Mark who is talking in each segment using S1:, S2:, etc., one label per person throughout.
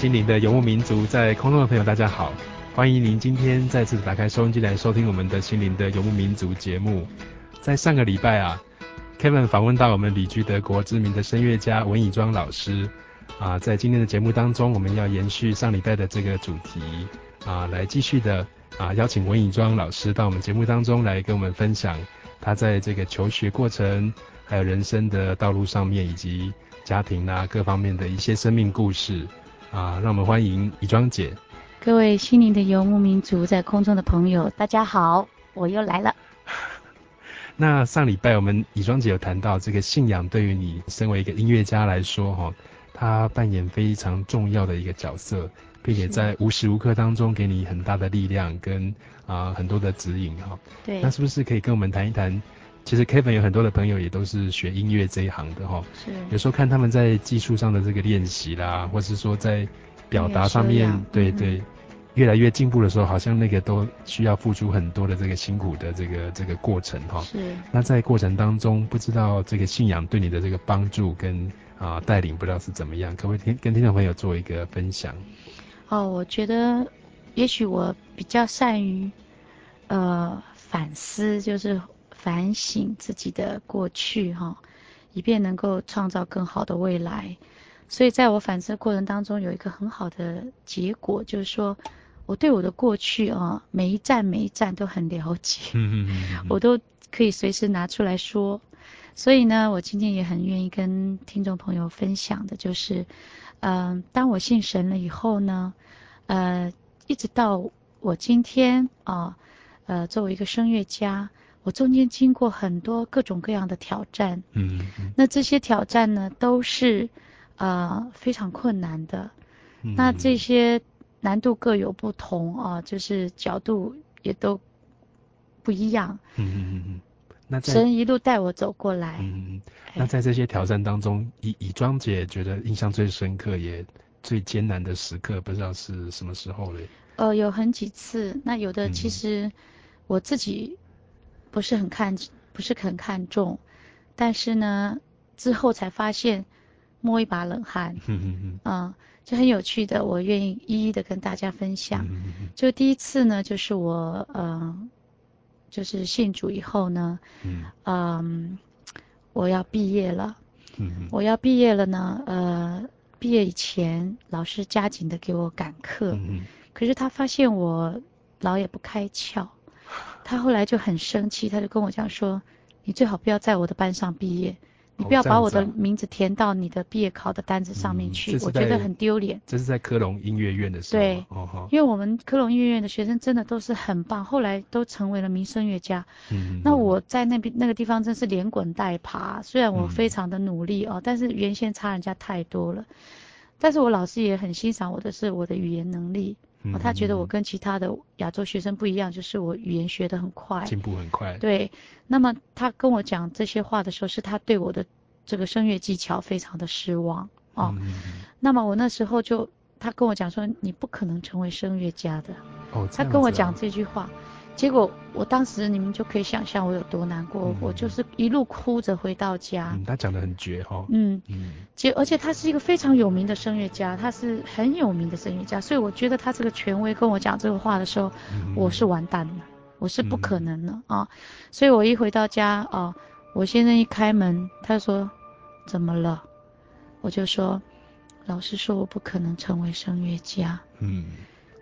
S1: 心灵的游牧民族，在空中的朋友，大家好，欢迎您今天再次打开收音机来收听我们的心灵的游牧民族节目。在上个礼拜啊，Kevin 访问到我们旅居德国知名的声乐家文以庄老师啊，在今天的节目当中，我们要延续上礼拜的这个主题啊，来继续的啊邀请文以庄老师到我们节目当中来跟我们分享他在这个求学过程，还有人生的道路上面，以及家庭啊各方面的一些生命故事。啊，让我们欢迎以庄姐。
S2: 各位心灵的游牧民族，在空中的朋友，大家好，我又来了。
S1: 那上礼拜我们以庄姐有谈到，这个信仰对于你身为一个音乐家来说，哈，它扮演非常重要的一个角色，并且在无时无刻当中给你很大的力量跟啊很多的指引，哈。
S2: 对。
S1: 那是不是可以跟我们谈一谈？其实 Kevin 有很多的朋友也都是学音乐这一行的哈，
S2: 是。
S1: 有时候看他们在技术上的这个练习啦，或是说在表达上面，对对，嗯、越来越进步的时候，好像那个都需要付出很多的这个辛苦的这个这个过程哈。
S2: 是。
S1: 那在过程当中，不知道这个信仰对你的这个帮助跟啊带领，不知道是怎么样，可不可以听跟听众朋友做一个分享？
S2: 哦，我觉得也许我比较善于呃反思，就是。反省自己的过去，哈，以便能够创造更好的未来。所以，在我反思过程当中，有一个很好的结果，就是说，我对我的过去啊，每一站每一站都很了解，我都可以随时拿出来说。所以呢，我今天也很愿意跟听众朋友分享的，就是，嗯、呃，当我信神了以后呢，呃，一直到我今天啊，呃，作为一个声乐家。我中间经过很多各种各样的挑战，
S1: 嗯，嗯，
S2: 那这些挑战呢，都是啊、呃、非常困难的，嗯，那这些难度各有不同啊，就是角度也都不一样，
S1: 嗯嗯嗯嗯，那
S2: 神一路带我走过来，
S1: 嗯，那在这些挑战当中，以以庄姐觉得印象最深刻也最艰难的时刻，不知道是什么时候嘞？
S2: 呃，有很几次，那有的其实我自己。不是很看，不是很看重，但是呢，之后才发现摸一把冷汗，嗯嗯嗯，啊，就很有趣的，我愿意一一的跟大家分享。就第一次呢，就是我，嗯、呃，就是信主以后呢，嗯，嗯，我要毕业了，我要毕业了呢，呃，毕业以前老师加紧的给我赶课，可是他发现我老也不开窍。他后来就很生气，他就跟我讲说：“你最好不要在我的班上毕业，你不要把我的名字填到你的毕业考的单子上面去，嗯、我觉得很丢脸。”
S1: 这是在科隆音乐院的时候。
S2: 对、哦，因为我们科隆音乐院的学生真的都是很棒，后来都成为了名声乐家。嗯。那我在那边那个地方真是连滚带爬，虽然我非常的努力哦，但是原先差人家太多了。但是我老师也很欣赏我的是我的语言能力。哦，他觉得我跟其他的亚洲学生不一样，就是我语言学得很快，
S1: 进步很快。
S2: 对，那么他跟我讲这些话的时候，是他对我的这个声乐技巧非常的失望哦。嗯、那么我那时候就他跟我讲说，你不可能成为声乐家的。
S1: 哦，
S2: 他跟我讲这句话，结果我当时你们就可以想象我有多难过，嗯、我就是一路哭着回到家。
S1: 嗯、他讲的很绝哈、哦。
S2: 嗯嗯，结而且他是一个非常有名的声乐家，他是很有名的声乐家，所以我觉得他这个权威跟我讲这个话的时候，嗯、我是完蛋了，我是不可能了、嗯、啊。所以我一回到家啊，我先生一开门，他说怎么了？我就说，老师说我不可能成为声乐家。嗯，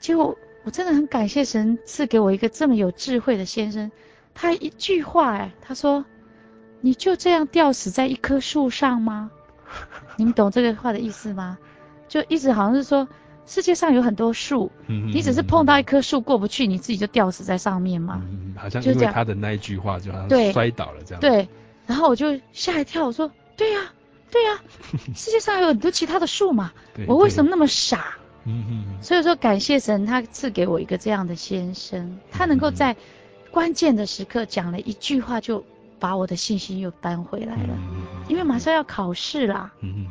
S2: 结果我真的很感谢神赐给我一个这么有智慧的先生。他一句话，哎，他说，你就这样吊死在一棵树上吗？你们懂这个话的意思吗？就一直好像是说，世界上有很多树，你只是碰到一棵树过不去，你自己就吊死在上面嘛。
S1: 嗯，好像因为他的那一句话，就好像摔倒了这样。
S2: 对，然后我就吓一跳，我说，对呀。对呀、啊，世界上有很多其他的树嘛，我为什么那么傻？所以说感谢神，他赐给我一个这样的先生，他能够在关键的时刻讲了一句话，就把我的信心又搬回来了。因为马上要考试啦。嗯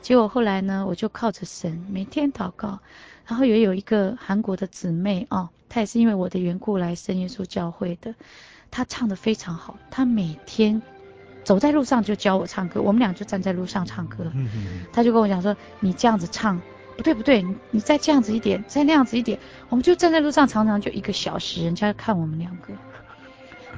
S2: 结果后来呢，我就靠着神每天祷告，然后也有一个韩国的姊妹哦，她也是因为我的缘故来圣耶稣教会的，她唱的非常好，她每天。走在路上就教我唱歌，我们俩就站在路上唱歌。嗯嗯。他就跟我讲说：“你这样子唱，不对不对，你你再这样子一点，再那样子一点。”我们就站在路上，常常就一个小时，人家看我们两个，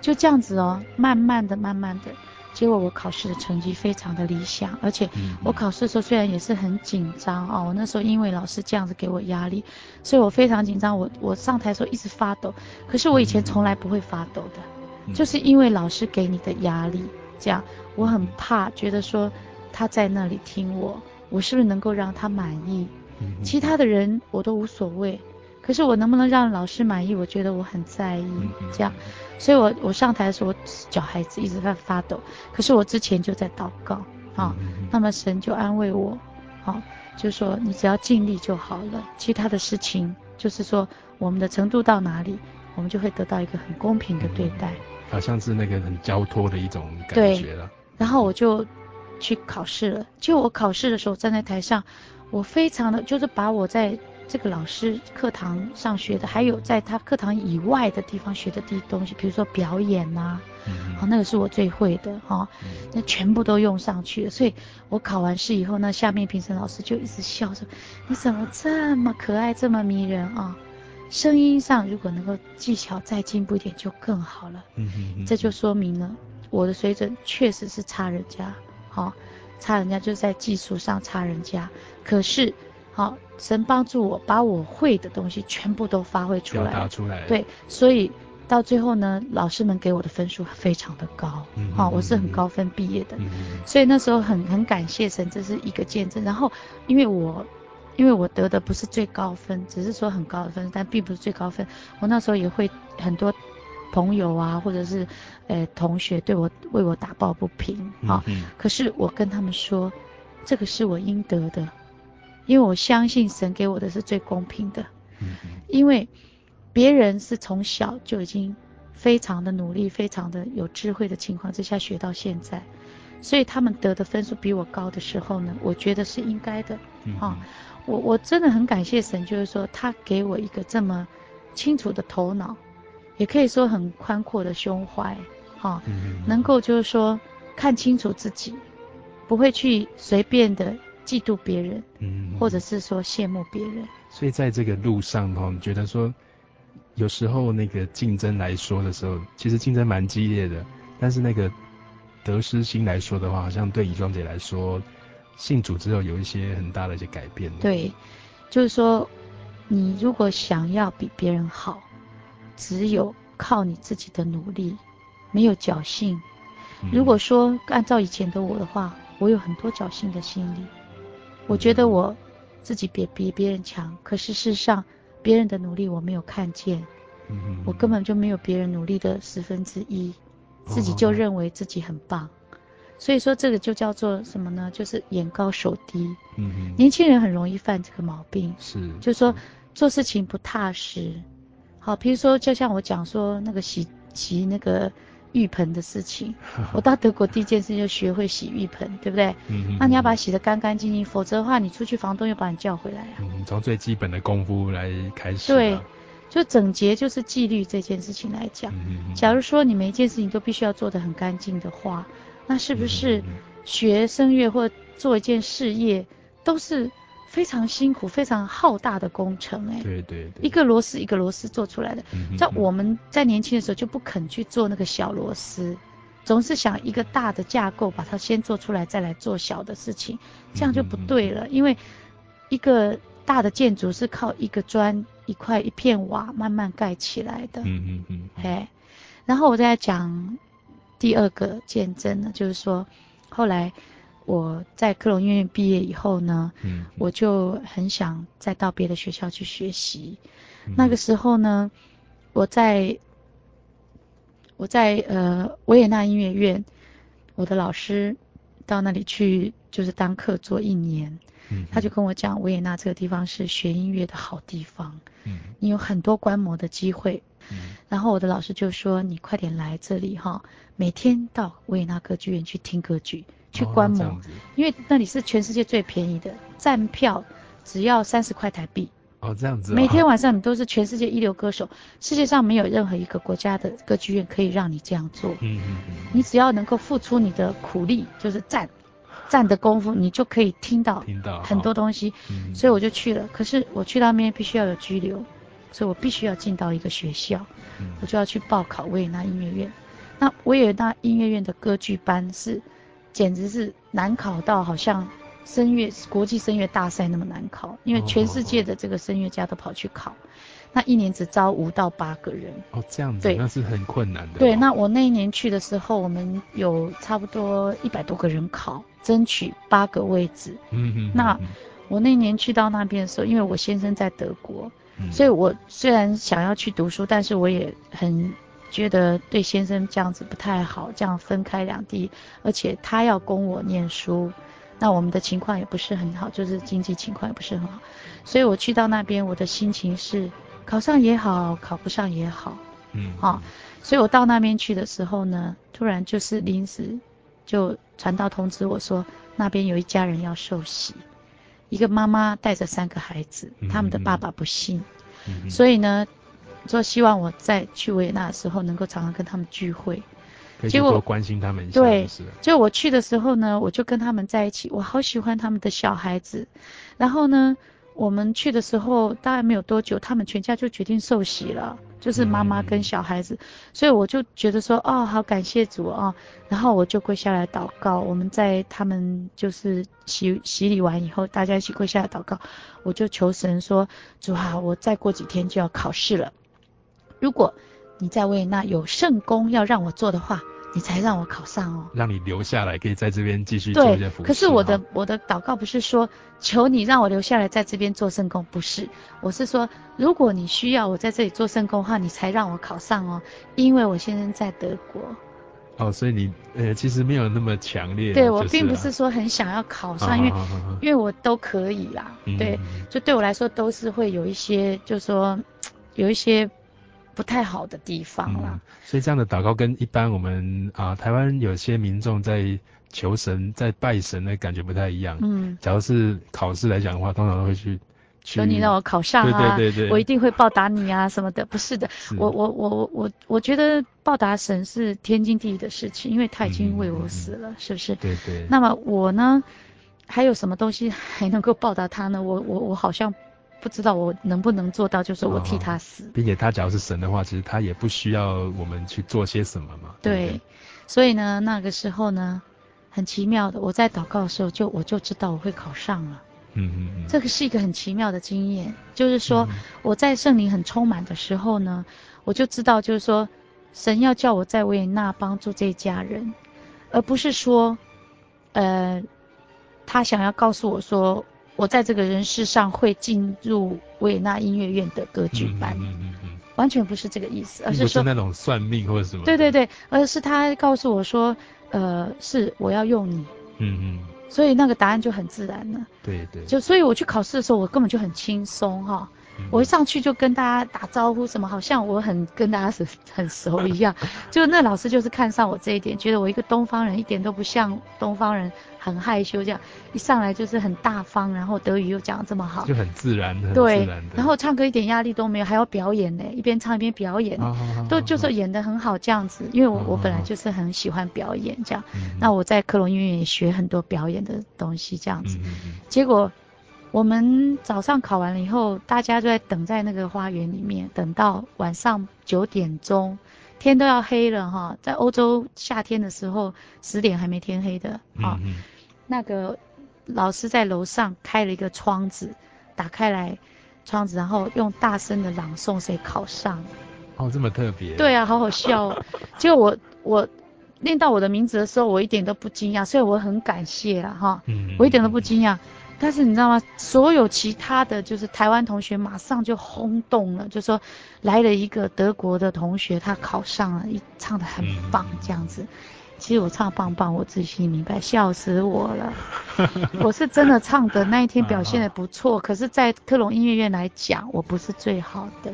S2: 就这样子哦，慢慢的、慢慢的，结果我考试的成绩非常的理想，而且我考试的时候虽然也是很紧张哦，我那时候因为老师这样子给我压力，所以我非常紧张，我我上台的时候一直发抖。可是我以前从来不会发抖的，就是因为老师给你的压力。这样，我很怕，觉得说他在那里听我，我是不是能够让他满意？其他的人我都无所谓，可是我能不能让老师满意？我觉得我很在意。这样，所以我我上台的时候，我脚孩子一直在发抖。可是我之前就在祷告啊，那么神就安慰我，啊，就说你只要尽力就好了，其他的事情就是说我们的程度到哪里，我们就会得到一个很公平的对待。
S1: 好像是那个很交托的一种感觉了。
S2: 然后我就去考试了。就我考试的时候站在台上，我非常的就是把我在这个老师课堂上学的，还有在他课堂以外的地方学的地东西，比如说表演呐、啊，嗯、哦，那个是我最会的哈、哦，那全部都用上去了。所以我考完试以后，那下面评审老师就一直笑说：“你怎么这么可爱，这么迷人啊？”声音上如果能够技巧再进步一点就更好了。嗯哼嗯，这就说明了我的水准确实是差人家，好、哦，差人家就是在技术上差人家。可是，好、哦，神帮助我把我会的东西全部都发挥出来。表达出来。对，所以到最后呢，老师们给我的分数非常的高。嗯好、哦，我是很高分毕业的。嗯。所以那时候很很感谢神，这是一个见证。然后因为我。因为我得的不是最高分，只是说很高的分，但并不是最高分。我那时候也会很多朋友啊，或者是呃同学对我为我打抱不平啊。可是我跟他们说，这个是我应得的，因为我相信神给我的是最公平的。因为别人是从小就已经非常的努力，非常的有智慧的情况之下学到现在，所以他们得的分数比我高的时候呢，我觉得是应该的。嗯。啊。我我真的很感谢神，就是说他给我一个这么清楚的头脑，也可以说很宽阔的胸怀，哈、哦，嗯、能够就是说看清楚自己，不会去随便的嫉妒别人，嗯，或者是说羡慕别人。
S1: 所以在这个路上哈，你觉得说有时候那个竞争来说的时候，其实竞争蛮激烈的，但是那个得失心来说的话，好像对怡庄姐来说。信主之后有一些很大的一些改变。
S2: 对，就是说，你如果想要比别人好，只有靠你自己的努力，没有侥幸。嗯、如果说按照以前的我的话，我有很多侥幸的心理，我觉得我自己比比别人强，可是事实上别人的努力我没有看见，嗯、我根本就没有别人努力的十分之一，自己就认为自己很棒。哦所以说这个就叫做什么呢？就是眼高手低。嗯哼。年轻人很容易犯这个毛病。是。就是说做事情不踏实。好，比如说就像我讲说那个洗洗那个浴盆的事情。我到德国第一件事就学会洗浴盆，对不对？
S1: 嗯嗯。
S2: 那你要把它洗得干干净净，否则的话，你出去房东又把你叫回来啊。
S1: 嗯，从最基本的功夫来开始。
S2: 对，就整洁就是纪律这件事情来讲。假如说你每一件事情都必须要做得很干净的话，那是不是学声乐或做一件事业都是？非常辛苦、非常浩大的工程，哎，
S1: 对对对，
S2: 一个螺丝一个螺丝做出来的。
S1: 嗯、
S2: 在我们在年轻的时候就不肯去做那个小螺丝，总是想一个大的架构把它先做出来，再来做小的事情，这样就不对了。嗯、因为一个大的建筑是靠一个砖、一块、一片瓦慢慢盖起来的。
S1: 嗯嗯嗯。
S2: 哎，然后我再讲第二个见证呢，就是说后来。我在克隆音乐院毕业以后呢，嗯，我就很想再到别的学校去学习。嗯。那个时候呢，我在我在呃维也纳音乐院，我的老师到那里去就是当客座一年，嗯，他就跟我讲维也纳这个地方是学音乐的好地方，嗯，你有很多观摩的机会，嗯，然后我的老师就说你快点来这里哈，每天到维也纳歌剧院去听歌剧。去观摩，哦，因为那里是全世界最便宜的，站票只要三十块台币。
S1: 哦，这样子，哦。
S2: 每天晚上你都是全世界一流歌手，世界上没有任何一个国家的歌剧院可以让你这样做。
S1: 嗯嗯嗯。
S2: 你只要能够付出你的苦力，就是站，站的功夫，你就可以听到听到很多东西。嗯。所以我就去了，可是我去那边必须要有居留，所以我必须要进到一个学校，嗯，我就要去报考维也纳音乐院。那维也纳音乐院的歌剧班是。简直是难考到好像声乐国际声乐大赛那么难考，因为全世界的这个声乐家都跑去考，那一年只招五到八个人。
S1: 哦，这样子，对，那是很困难的。
S2: 对，那我那一年去的时候，我们有差不多一百多个人考，争取八个位置。
S1: 嗯嗯。
S2: 那我那年去到那边的时候，因为我先生在德国，所以我虽然想要去读书，但是我也很。觉得对先生这样子不太好，这样分开两地，而且他要供我念书，那我们的情况也不是很好，就是经济情况也不是很好，所以我去到那边，我的心情是考上也好，考不上也好，
S1: 嗯，
S2: 好，所以我到那边去的时候呢，突然就是临时就传到通知我说，那边有一家人要受洗，一个妈妈带着三个孩子，他们的爸爸不信，
S1: 嗯，
S2: 所以呢。说希望我在去维也纳的时候能够常常跟他们聚会，
S1: 结果关心他们一下。
S2: 对，就我去的时候呢，我就跟他们在一起，我好喜欢他们的小孩子。然后呢，我们去的时候大概没有多久，他们全家就决定受洗了，就是妈妈跟小孩子。嗯、所以我就觉得说，哦，好感谢主啊！然后我就跪下来祷告。我们在他们就是洗洗礼完以后，大家一起跪下来祷告。我就求神说，主啊，我再过几天就要考试了。如果你在维也纳有圣工要让我做的话，你才让我考上哦。
S1: 让你留下来，可以在这边继续做一些服务。
S2: 可是我的我的祷告不是说求你让我留下来在这边做圣工，不是，我是说如果你需要我在这里做圣工的话，你才让我考上哦。因为我现在在德国。
S1: 哦，所以你呃其实没有那么强烈。
S2: 对，我并不是说很想要考上，因为因为我都可以啦。对，就对我来说都是会有一些，就是说有一些。不太好的地方啦，
S1: 嗯，所以这样的祷告跟一般我们啊台湾有些民众在求神、在拜神的感觉不太一样。
S2: 嗯，
S1: 假如是考试来讲的话，通常都会去
S2: 求你让我考上啊，
S1: 对对对对，
S2: 我一定会报答你啊什么的。不是的，是我我我我我觉得报答神是天经地义的事情，因为他已经为我死了，嗯、是不是？
S1: 对对。
S2: 那么我呢，还有什么东西还能够报答他呢？我我我好像。不知道我能不能做到，就是我替他死，
S1: 并且他只要是神的话，其实他也不需要我们去做些什么嘛。
S2: 对，对，所以呢，那个时候呢，很奇妙的，我在祷告的时候就我就知道我会考上了。
S1: 嗯嗯嗯。
S2: 这个是一个很奇妙的经验，就是说我在圣灵很充满的时候呢，我就知道就是说神要叫我在维也纳帮助这一家人，而不是说，呃，他想要告诉我说。我在这个人世上会进入维也纳音乐院的歌剧班，
S1: 嗯嗯嗯，
S2: 完全不是这个意思，而是说
S1: 不是那种算命或者什么。
S2: 对对对，而是他告诉我说，呃，是我要用你，
S1: 嗯嗯，
S2: 所以那个答案就很自然了。
S1: 对对，
S2: 就所以我去考试的时候，我根本就很轻松哈，我一上去就跟大家打招呼，什么好像我很跟大家是很熟一样。就那老师就是看上我这一点，觉得我一个东方人一点都不像东方人，很害羞这样，一上来就是很大方，然后德语又讲得这么好，
S1: 就很自然，很自然
S2: 然后唱歌一点压力都没有，还要表演呢，一边唱一边表演，哦、都就是演得很好这样子。因为我、哦、我本来就是很喜欢表演这样，嗯、那我在科隆音乐院也学很多表演的东西这样子，嗯、结果。我们早上考完了以后，大家就在等在那个花园里面，等到晚上九点钟，天都要黑了哈。在欧洲夏天的时候，十点还没天黑的啊。嗯嗯。那个老师在楼上开了一个窗子，打开来窗子，然后用大声的朗诵谁考上。
S1: 哦，这么特别。
S2: 对啊，好好笑哦。结果我我念到我的名字的时候，我一点都不惊讶，所以我很感谢了哈。嗯。我一点都不惊讶。但是你知道吗？所有其他的就是台湾同学马上就轰动了，就说来了一个德国的同学，他考上了，一唱的很棒这样子。其实我唱棒棒，我自己心里明白，笑死我了。我是真的唱的那一天表现的不错，可是，在克隆音乐院来讲，我不是最好的，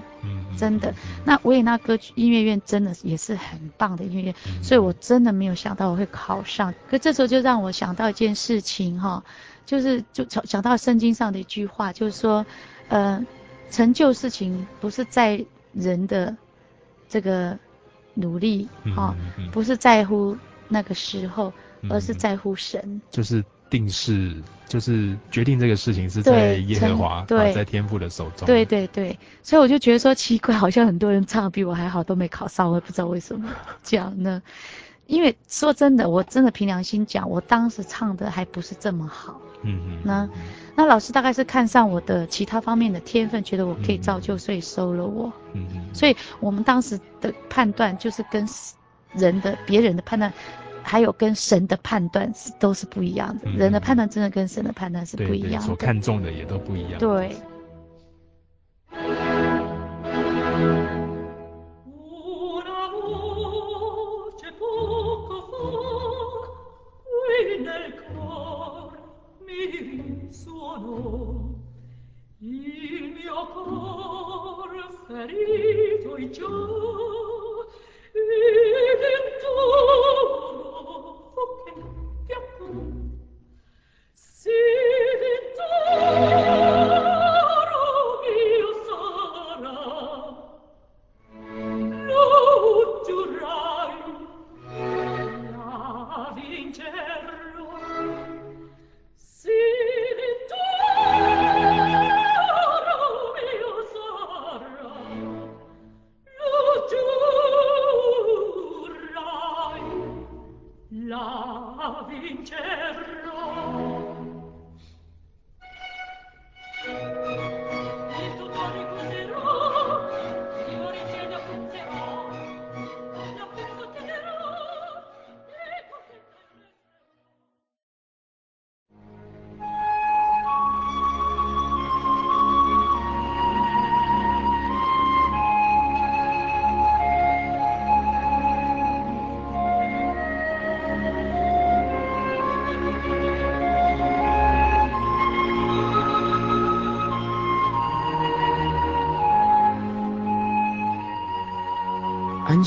S2: 真的。那维也纳歌剧音乐院真的也是很棒的音乐院，所以我真的没有想到我会考上。可这时候就让我想到一件事情哈。就是就讲讲到圣经上的一句话，就是说，呃，成就事情不是在人的这个努力哈、嗯嗯嗯，不是在乎那个时候，而是在乎神。嗯、就是定是，就是决定这个事情是在耶和华，对，在天父的手中。对对对，所以我就觉得说奇怪，好像很多人唱的比我还好，都没考上，我也不知道为什么这样呢？因为说真的，我真的凭良心讲，我当时唱的还不是这么好。嗯嗯，那那老师大概是看上我的其他方面的天分，觉得我可以造就，所以收了我。嗯嗯，所以我们当时的判断就是跟人的别人的判断，还有跟神的判断是都是不一样的。人的判断真的跟神的判断是不一样所看重的也都不一样。对。
S3: 安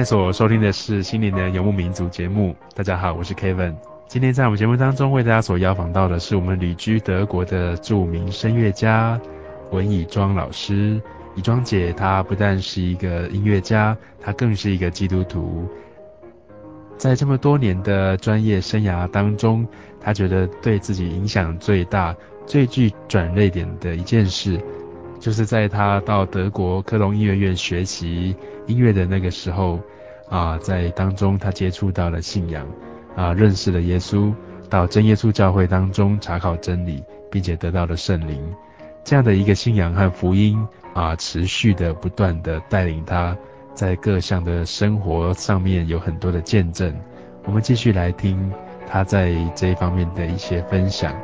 S1: 在所收听的是心灵的游牧民族节目。大家好，我是 Kevin。今天在我们节目当中为大家所邀访到的是我们旅居德国的著名声乐家文以庄老师。以庄姐她不但是一个音乐家，她更是一个基督徒。在这么多年的专业生涯当中，她觉得对自己影响最大、最具转捩点的一件事。就是在他到德国科隆音乐院学习音乐的那个时候，啊，在当中他接触到了信仰，啊，认识了耶稣，到真耶稣教会当中查考真理，并且得到了圣灵，这样的一个信仰和福音啊，持续的不断的带领他在各项的生活上面有很多的见证。我们继续来听他在这一方面的一些分享。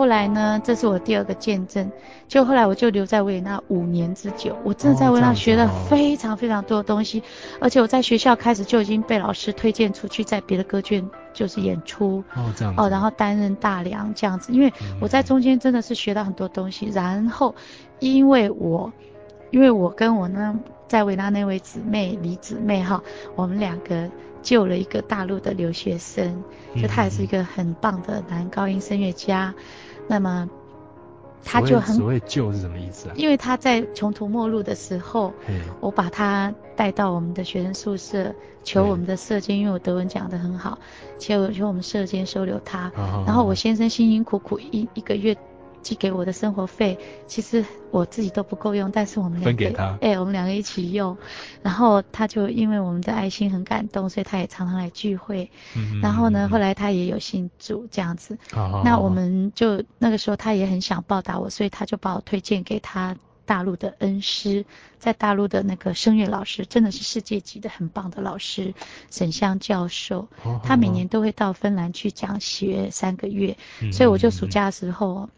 S2: 后来呢？这是我第二个见证。就后来我就留在维也纳五年之久，我真的在维也纳学了非常非常多的东西，而且我在学校开始就已经被老师推荐出去，在别的歌剧就是演出
S1: 哦，这样
S2: 哦，然后担任大梁这样子。因为我在中间真的是学到很多东西，嗯、然后因为我因为我跟我呢在维也纳那位姊妹李姊妹哈，我们两个。救了一个大陆的留学生，就他也是一个很棒的男高音声乐家。嗯、那么他就很
S1: 所谓救是什么意思啊？
S2: 因为他在穷途末路的时候，我把他带到我们的学生宿舍，求我们的舍监，因为我德文讲得很好，求求我们舍监收留他。然后我先生辛辛苦苦一一个月。寄给我的生活费，其实我自己都不够用，但是我们两个
S1: 分给他，
S2: 哎、欸，我们两个一起用，然后他就因为我们的爱心很感动，所以他也常常来聚会。嗯，然后呢，后来他也有信主这样子。哦。那我们就那个时候他也很想报答我，所以他就把我推荐给他大陆的恩师，在大陆的那个声乐老师，真的是世界级的很棒的老师，沈香教授。哦。他每年都会到芬兰去讲学三个月，嗯，所以我就暑假的时候。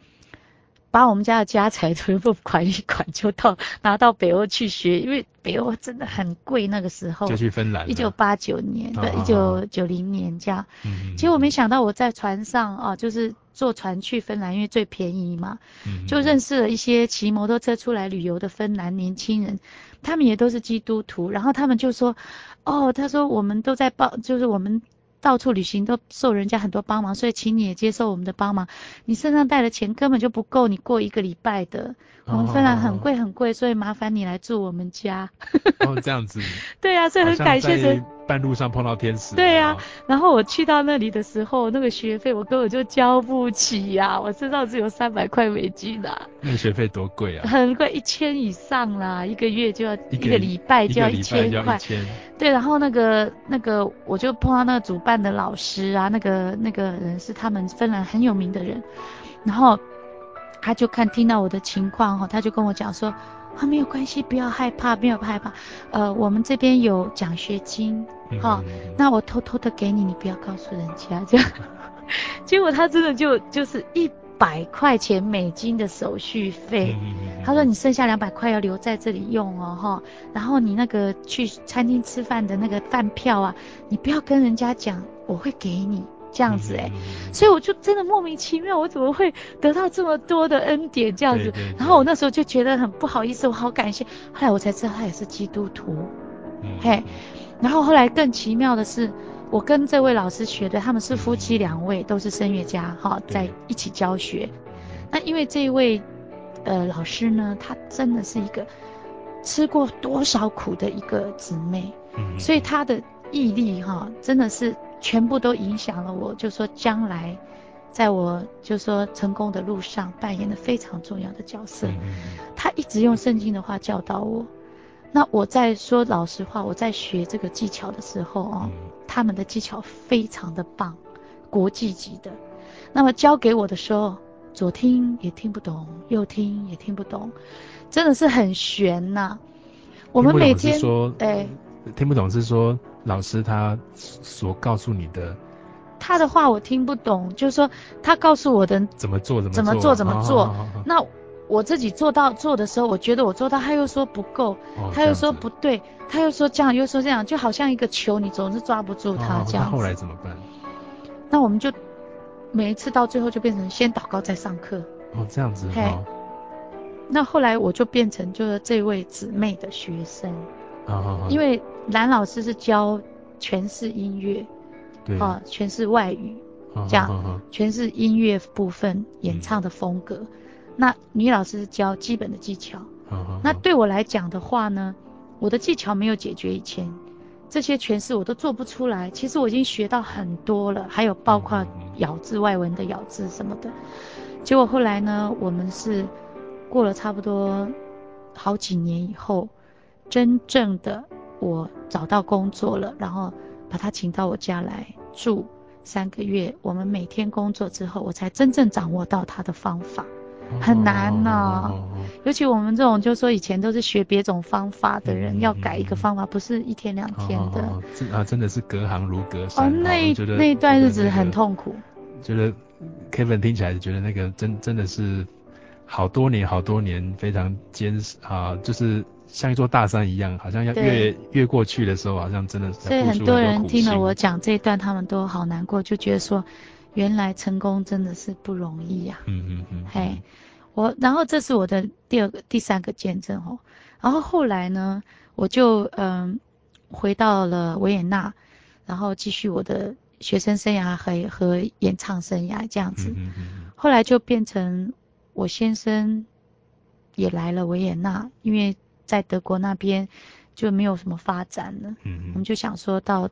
S2: 把我们家的家财全部款一款，就到拿到北欧去学，因为北欧真的很贵。那个时候
S1: 就去芬兰，
S2: 一九八九年，对，一九九零年这样。嗯。结果没想到我在船上啊，就是坐船去芬兰，因为最便宜嘛。嗯。就认识了一些骑摩托车出来旅游的芬兰年轻人，他们也都是基督徒，然后他们就说：“哦，他说我们都在报，就是我们。”到处旅行都受人家很多帮忙，所以请你也接受我们的帮忙。你身上带的钱根本就不够你过一个礼拜的。我们芬兰很贵很贵，所以麻烦你来住我们家。
S1: 哦，这样子。
S2: 对啊，所以很感谢人。
S1: 半路上碰到天使。
S2: 对啊，然后我去到那里的时候，那个学费我根本就交不起呀、啊，我身上只有三百块美金的、啊。
S1: 那个学费多贵啊？
S2: 很贵，一千以上啦，一个月就要一个礼拜就要一千块。对，然后那个那个我就碰到那个主办的老师啊，那个那个人是他们芬兰很有名的人，然后他就看听到我的情况哈，他就跟我讲说。啊，没有关系，不要害怕，没有害怕。呃，我们这边有奖学金，哈、那我偷偷的给你，你不要告诉人家这样。结果他真的就就是一百块钱美金的手续费、嗯，他说你剩下两百块要留在这里用哦，哈、哦。然后你那个去餐厅吃饭的那个饭票啊，你不要跟人家讲，我会给你。这样子哎、所以我就真的莫名其妙，我怎么会得到这么多的恩典这样子？然后我那时候就觉得很不好意思，我好感谢。后来我才知道他也是基督徒，嗯、嘿。然后后来更奇妙的是，我跟这位老师学的，他们是夫妻两位，都是声乐家，哈，在一起教学。那因为这一位呃老师呢，他真的是一个吃过多少苦的一个姊妹，嗯、所以他的毅力哈，真的是。全部都影响了我，就说将来，在我就说成功的路上扮演了非常重要的角色。他一直用圣经的话教导我。那我在说老实话，我在学这个技巧的时候啊，他们的技巧非常的棒，国际级的。那么教给我的时候，左听也听不懂，右听也听不懂，真的是很悬呐、啊。我们每天对。
S1: 听不懂是说老师他所告诉你的，
S2: 他的话我听不懂，就是说他告诉我的
S1: 怎么做怎么做
S2: 怎么做怎么做，哦，那我自己做到做的时候，我觉得我做到，他又说不够，哦，他又说不对，他又说这样又说这样，就好像一个球，你总是抓不住他这样。哦，那
S1: 后来怎么办？
S2: 那我们就每一次到最后就变成先祷告再上课。
S1: 哦，这样子哈。
S2: 嘿那后来我就变成就是这位姊妹的学生。因为蓝老师是教全是音乐，
S1: 对，
S2: 啊，全是外语，
S1: 啊、
S2: 这样全是音乐部分演唱的风格。嗯、那女老师是教基本的技巧。
S1: 啊、
S2: 那对我来讲的话呢，我的技巧没有解决以前，这些诠释我都做不出来。其实我已经学到很多了，还有包括咬字外文的咬字什么的。结果后来呢，我们是。过了差不多好几年以后，真正的我找到工作了，然后把他请到我家来住三个月。我们每天工作之后，我才真正掌握到他的方法，很难呢、哦。尤其我们这种就说以前都是学别种方法的人，要改一个方法不是一天两天的。
S1: 啊，真的是隔行如隔山。
S2: 哦，那一那一段日子很痛苦。
S1: 觉得 Kevin 听起来觉得那个真真的是。好多年，好多年，非常坚实啊，就是像一座大山一样，好像要越越过去的时候，好像真的是。
S2: 所以很多人听了我讲这一段，他们都好难过，就觉得说，原来成功真的是不容易呀、啊。
S1: 嗯嗯嗯。
S2: 嘿，我然后这是我的第二个、第三个见证哦。然后后来呢，我就嗯回到了维也纳，然后继续我的学生生涯和和演唱生涯这样子。嗯嗯嗯。后来就变成。我先生也来了维也纳，因为在德国那边就没有什么发展了。我们就想说到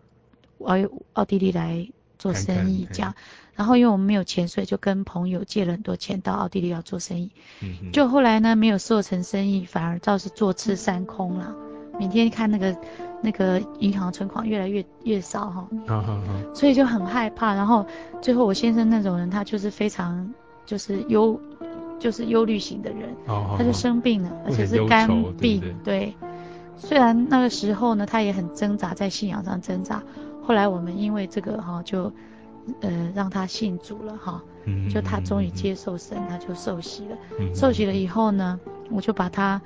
S2: 奥奥地利来做生意这样，然后因为我们没有钱，所以就跟朋友借了很多钱到奥地利要做生意。就后来呢，没有做成生意，反而倒是坐吃山空了。每天看那个那个银行存款越来越越少哈。所以就很害怕，然后最后我先生那种人，他就是非常就是忧。就是忧虑型的人，他就生病了，而且是肝病。对，虽然那个时候呢，他也很挣扎，在信仰上挣扎。后来我们因为这个哈，就呃让他信主了哈，就他终于接受神，他就受洗了。嗯受洗了以后呢，我就把他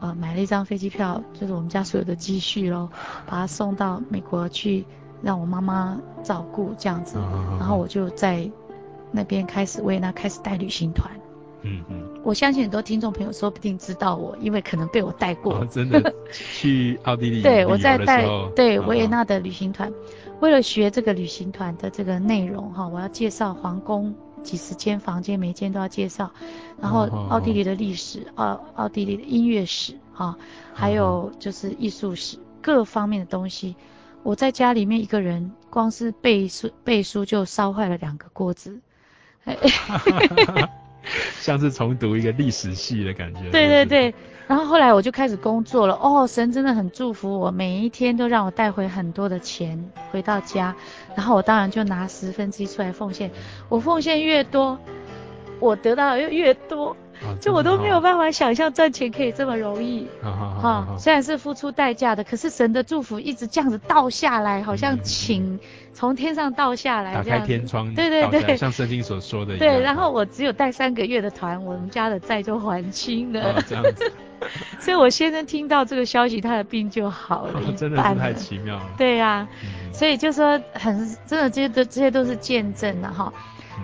S2: 呃买了一张飞机票，就是我们家所有的积蓄喽，把他送到美国去，让我妈妈照顾这样子。然后我就在那边开始为他开始带旅行团。嗯嗯，我相信很多听众朋友说不定知道我，因为可能被我带过。
S1: 哦、真的 去奥地利？
S2: 对，我在带对维也纳的旅行团，为了学这个旅行团的这个内容哈，我要介绍皇宫几十间房间，每间都要介绍，然后奥地利的历史，奥奥地利的音乐史哈，还有就是艺术史各方面的东西。我在家里面一个人，光是背书背书就烧坏了两个锅子。
S1: 像是重读一个历史系的感觉。
S2: 对对对，然后后来我就开始工作了。哦，神真的很祝福我，每一天都让我带回很多的钱回到家，然后我当然就拿十分之一出来奉献。我奉献越多，我得到的又越多。就我都没有办法想象赚钱可以这么容易，哈，虽然是付出代价的，可是神的祝福一直这样子倒下来，好像请从天上倒下来，
S1: 打开天窗，
S2: 对对对，
S1: 像圣经所说的一样。
S2: 对，然后我只有带三个月的团，我们家的债就还清了。这样子，所以我先生听到这个消息，他的病就好了，
S1: 真的是太奇妙了。
S2: 对呀，所以就说很真的，这些都这些都是见证了哈。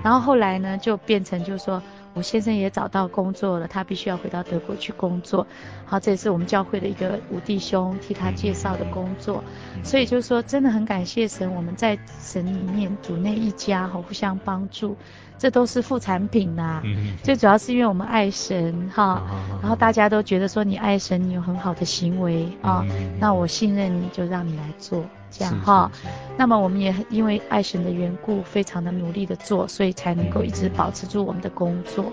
S2: 然后后来呢，就变成就是说。我先生也找到工作了，他必须要回到德国去工作。好，这也是我们教会的一个五弟兄替他介绍的工作。所以就是说，真的很感谢神，我们在神里面主内一家，哈，互相帮助，这都是副产品呐、啊。最主要是因为我们爱神，哈，然后大家都觉得说你爱神，你有很好的行为啊，那我信任你就让你来做。这样哈，那么我们也因为爱神的缘故，非常的努力的做，所以才能够一直保持住我们的工作。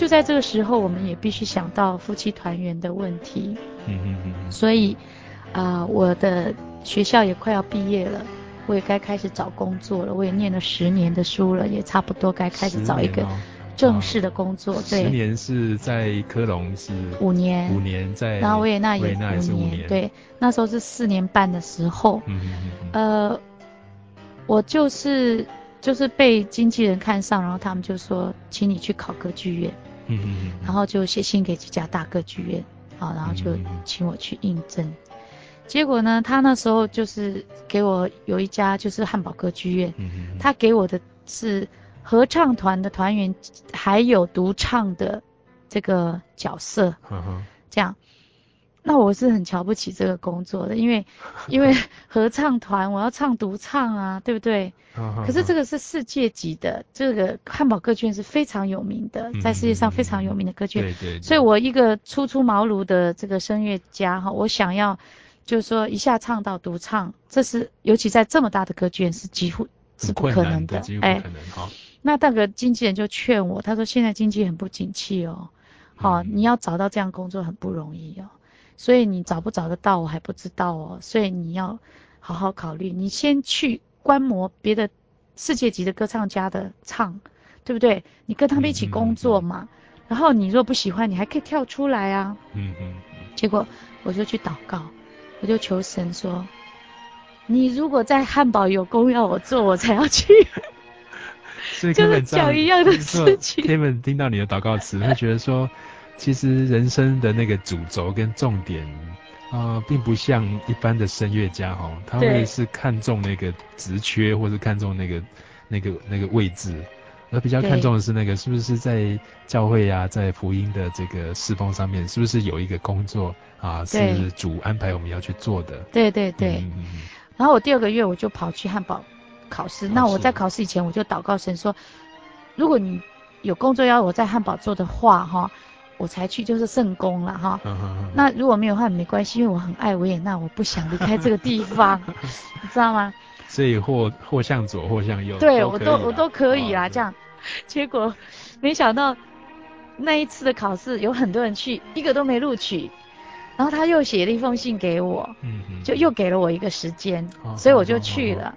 S2: 就在这个时候，我们也必须想到夫妻团圆的问题。嗯嗯嗯。所以，啊、呃，我的学校也快要毕业了，我也该开始找工作了。我也念了十年的书了，也差不多该开始找一个。正式的工作。对，
S1: 十年是在科隆是
S2: 五年，
S1: 五年在，
S2: 然后维也纳也五年，对，那时候是四年半的时候，嗯嗯嗯，呃，我就是就是被经纪人看上，然后他们就说，请你去考歌剧院，嗯嗯嗯，然后就写信给几家大歌剧院，好，然后就请我去应征。结果呢，他那时候就是给我有一家就是汉堡歌剧院，他给我的是合唱团的团员，还有独唱的这个角色，这样，那我是很瞧不起这个工作的，因为 因为合唱团我要唱独唱啊，对不对？可是这个是世界级的，这个汉堡歌剧院是非常有名的，在世界上非常有名的歌剧院，嗯、对对对，所以我一个初出茅庐的这个声乐家哈，我想要。就是说一下唱到独唱，这是尤其在这么大的歌剧院是几乎是不可能的，哎，那那个经纪人就劝我，他说现在经济很不景气哦，好、嗯哦，你要找到这样工作很不容易哦，所以你找不找得到我还不知道哦，所以你要好好考虑，你先去观摩别的世界级的歌唱家的唱，对不对？你跟他们一起工作嘛，然后你若不喜欢，你还可以跳出来啊，嗯嗯，结果我就去祷告。我就求神说：“你如果在汉堡有工要我做，我才要去。”
S1: 所以
S2: 就是讲一样的事情。
S1: Kevin 听到你的祷告词，会觉得说，其实人生的那个主轴跟重点，啊、呃，并不像一般的声乐家哈，他会是看重那个职缺，或是看重那个那个那个位置。而比较看重的是那个是不是在教会呀、啊，在福音的这个侍奉上面，是不是有一个工作啊，是主安排我们要去做的？
S2: 对对对。嗯嗯嗯。然后我第二个月我就跑去汉堡考试。那我在考试以前我就祷告神说，如果你有工作要我在汉堡做的话，哈，我才去就是圣宫了哈。那如果没有的话没关系，因为我很爱维也纳，我不想离开这个地方，你知道吗？
S1: 所以或或向左或向右，
S2: 对我都我都可以啦。这样，结果没想到那一次的考试有很多人去，一个都没录取。然后他又写了一封信给我，就又给了我一个时间，所以我就去了。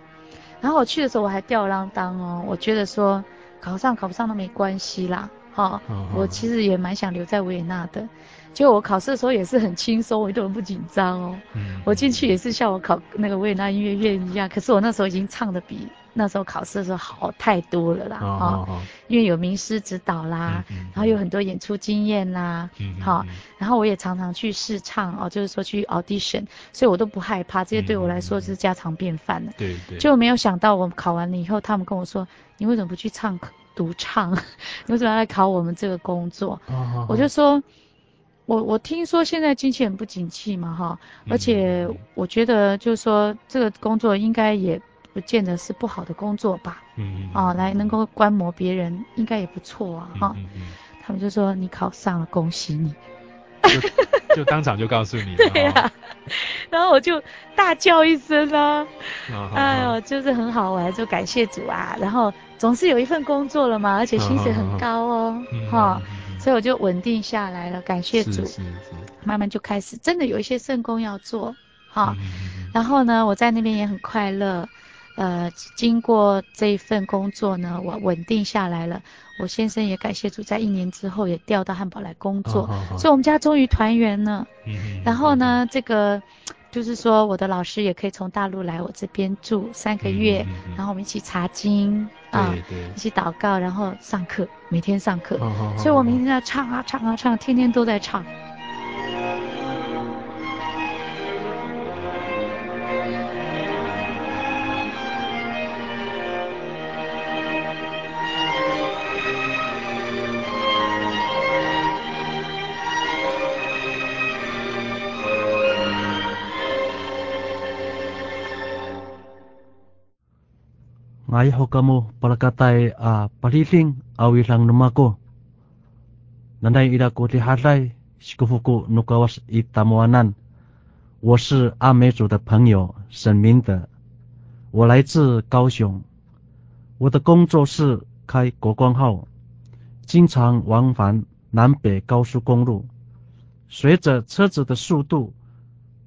S2: 然后我去的时候我还吊儿郎当哦，我觉得说考上考不上都没关系啦，哈，我其实也蛮想留在维也纳的。就我考试的时候也是很轻松，我一点都不紧张哦。嗯。我进去也是像我考那个维也纳音乐院一样，可是我那时候已经唱的比那时候考试的时候好太多了啦。哦，哦，哦。因为有名师指导啦，嗯嗯、然后有很多演出经验啦。嗯。好、嗯，然后我也常常去试唱哦，就是说去 audition，所以我都不害怕，这些对我来说是家常便饭的。对对。就没有想到我考完了以后，他们跟我说：“你为什么不去唱独唱？你为什么要来考我们这个工作？”哦我就说。我我听说现在经济很不景气嘛哈，而且我觉得就是说这个工作应该也不见得是不好的工作吧，嗯啊，来能够观摩别人应该也不错啊哈，他们就说你考上了，恭喜你，
S1: 就，就当场就告诉你，
S2: 对呀、啊，然后我就大叫一声啊，哎呦，就是很好玩，就感谢主啊，然后总是有一份工作了嘛，而且薪水很高哦，哈。所以我就稳定下来了，感谢主，慢慢就开始真的有一些圣工要做，哈，嗯、然后呢，我在那边也很快乐，呃，经过这一份工作呢，我稳定下来了，我先生也感谢主，在一年之后也调到汉堡来工作，哦、所以我们家终于团圆了，嗯、然后呢，这个。就是说，我的老师也可以从大陆来我这边住三个月，然后我们一起查经啊，一起祷告，然后上课，每天上课，所以我每天在唱啊唱啊唱，天天都在唱。
S4: 我是阿美族的朋友沈明德，我来自高雄，我的工作是开国光号，经常往返南北高速公路，随着车子的速度，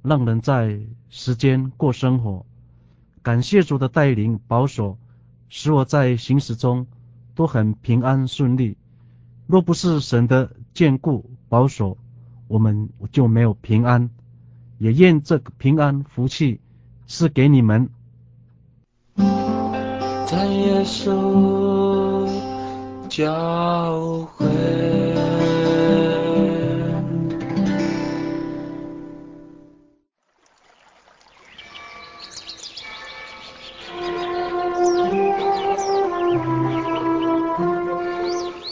S4: 让人在时间过生活，感谢主的带领保守。使我在行驶中都很平安顺利，若不是神的眷顾保守，我们就没有平安。也愿这个平安福气是给你们。
S5: 在耶稣教会。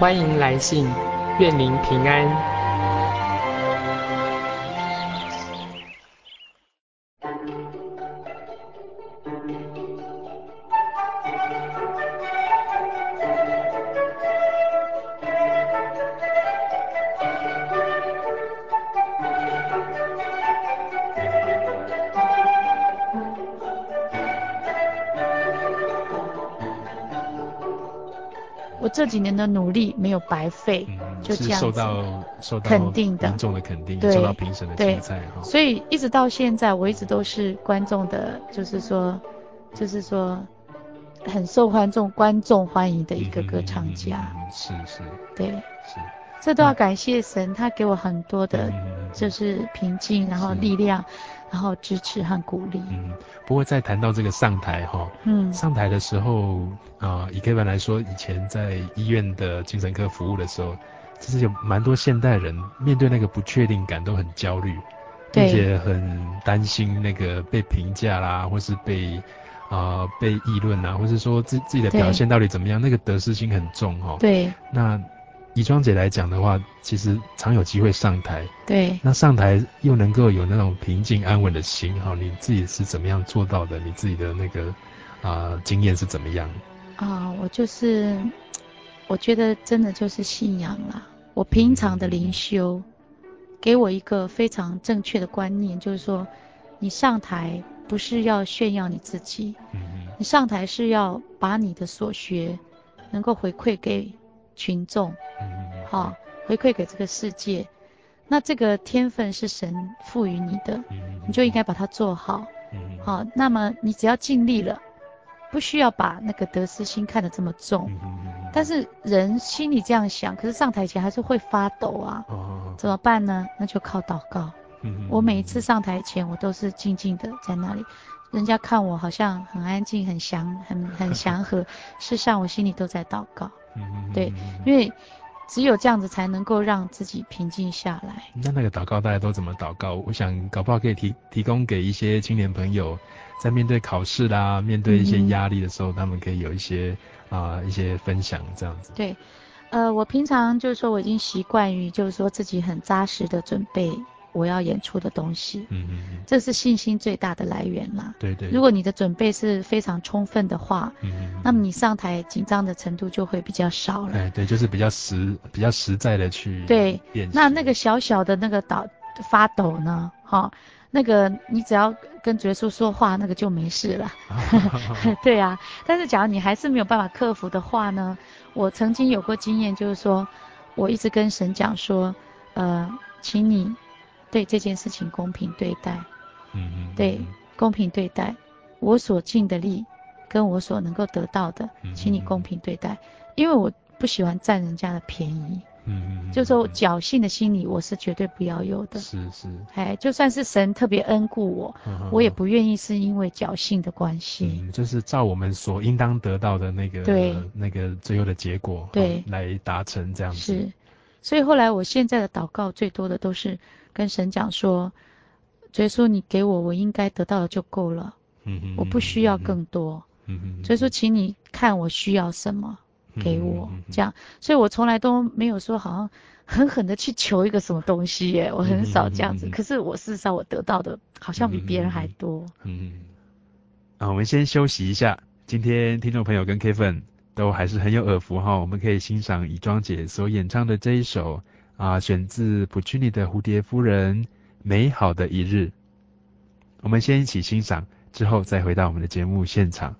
S6: 欢迎来信，愿您平安。
S2: 这几年的努力没有白费，
S1: 嗯、
S2: 就这样
S1: 受到受到
S2: 肯定的，
S1: 民众的肯定，
S2: 对，
S1: 受到评审的青睐哈。
S2: 所以一直到现在，我一直都是观众的，就是说，就是说，很受观众观众欢迎的一个歌唱家。
S1: 嗯、是是，
S2: 对，
S1: 是。
S2: 这都要感谢神，他给我很多的，就是平静，然后力量。然后支持和鼓励。
S1: 嗯，不过在谈到这个上台哈，
S2: 嗯，上
S1: 台的时候啊、呃，以 Kevin 来说，以前在医院的精神科服务的时候，其实有蛮多现代人面对那个不确定感都很焦虑，并且很担心那个被评价啦，或是被啊、呃、被议论啊，或是说自自己的表现到底怎么样，那个得失心很重哈。
S2: 对。
S1: 那。宜庄姐来讲的话，其实常有机会上台。
S2: 对。
S1: 那上台又能够有那种平静安稳的心，哈，你自己是怎么样做到的？你自己的那个啊、呃、经验是怎么样？
S2: 啊，我就是，我觉得真的就是信仰啦。我平常的灵修，给我一个非常正确的观念，就是说，你上台不是要炫耀你自己，嗯嗯，你上台是要把你的所学能够回馈给。群众，好、哦、回馈给这个世界，那这个天分是神赋予你的，你就应该把它做好，好、哦，那么你只要尽力了，不需要把那个得失心看得这么重，但是人心里这样想，可是上台前还是会发抖啊，怎么办呢？那就靠祷告，我每一次上台前，我都是静静的在那里，人家看我好像很安静、很祥、很很祥和，事实上我心里都在祷告。嗯，对，因为只有这样子才能够让自己平静下来。
S1: 那那个祷告大家都怎么祷告？我想搞不好可以提提供给一些青年朋友，在面对考试啦、面对一些压力的时候，嗯、他们可以有一些啊、呃、一些分享这样子。
S2: 对，呃，我平常就是说我已经习惯于就是说自己很扎实的准备。我要演出的东西，嗯嗯嗯，这是信心最大的来源啦。
S1: 对对，
S2: 如果你的准备是非常充分的话，嗯嗯，那么你上台紧张的程度就会比较少了。
S1: 哎，对，就是比较实比较实在的去
S2: 对。那那个小小的那个抖发抖呢？哈，那个你只要跟主耶稣说话，那个就没事了。对啊，但是假如你还是没有办法克服的话呢？我曾经有过经验，就是说我一直跟神讲说，呃，请你。对这件事情公平对待，嗯嗯，对，公平对待，我所尽的力，跟我所能够得到的，请你公平对待，因为我不喜欢占人家的便宜，嗯嗯，就说侥幸的心理，我是绝对不要有的，
S1: 是是，
S2: 哎，就算是神特别恩顾我，我也不愿意是因为侥幸的关系，
S1: 嗯，就是照我们所应当得到的那个，对，那个最后的结果，
S2: 对，
S1: 来达成这样子，
S2: 是，所以后来我现在的祷告最多的都是。跟神讲说，所以说你给我我应该得到的就够了，我不需要更多，所以说请你看我需要什么，给我。这样，所以我从来都没有说好像狠狠的去求一个什么东西耶，我很少这样子，可是我事实上我得到的好像比别人还多，
S1: 嗯，啊，我们先休息一下，今天听众朋友跟 Kevin 都还是很有耳福哈。我们可以欣赏乙庄姐所演唱的这一首啊，选自普契尼的《蝴蝶夫人》，美好的一日。我们先一起欣赏，之后再回到我们的节目现场。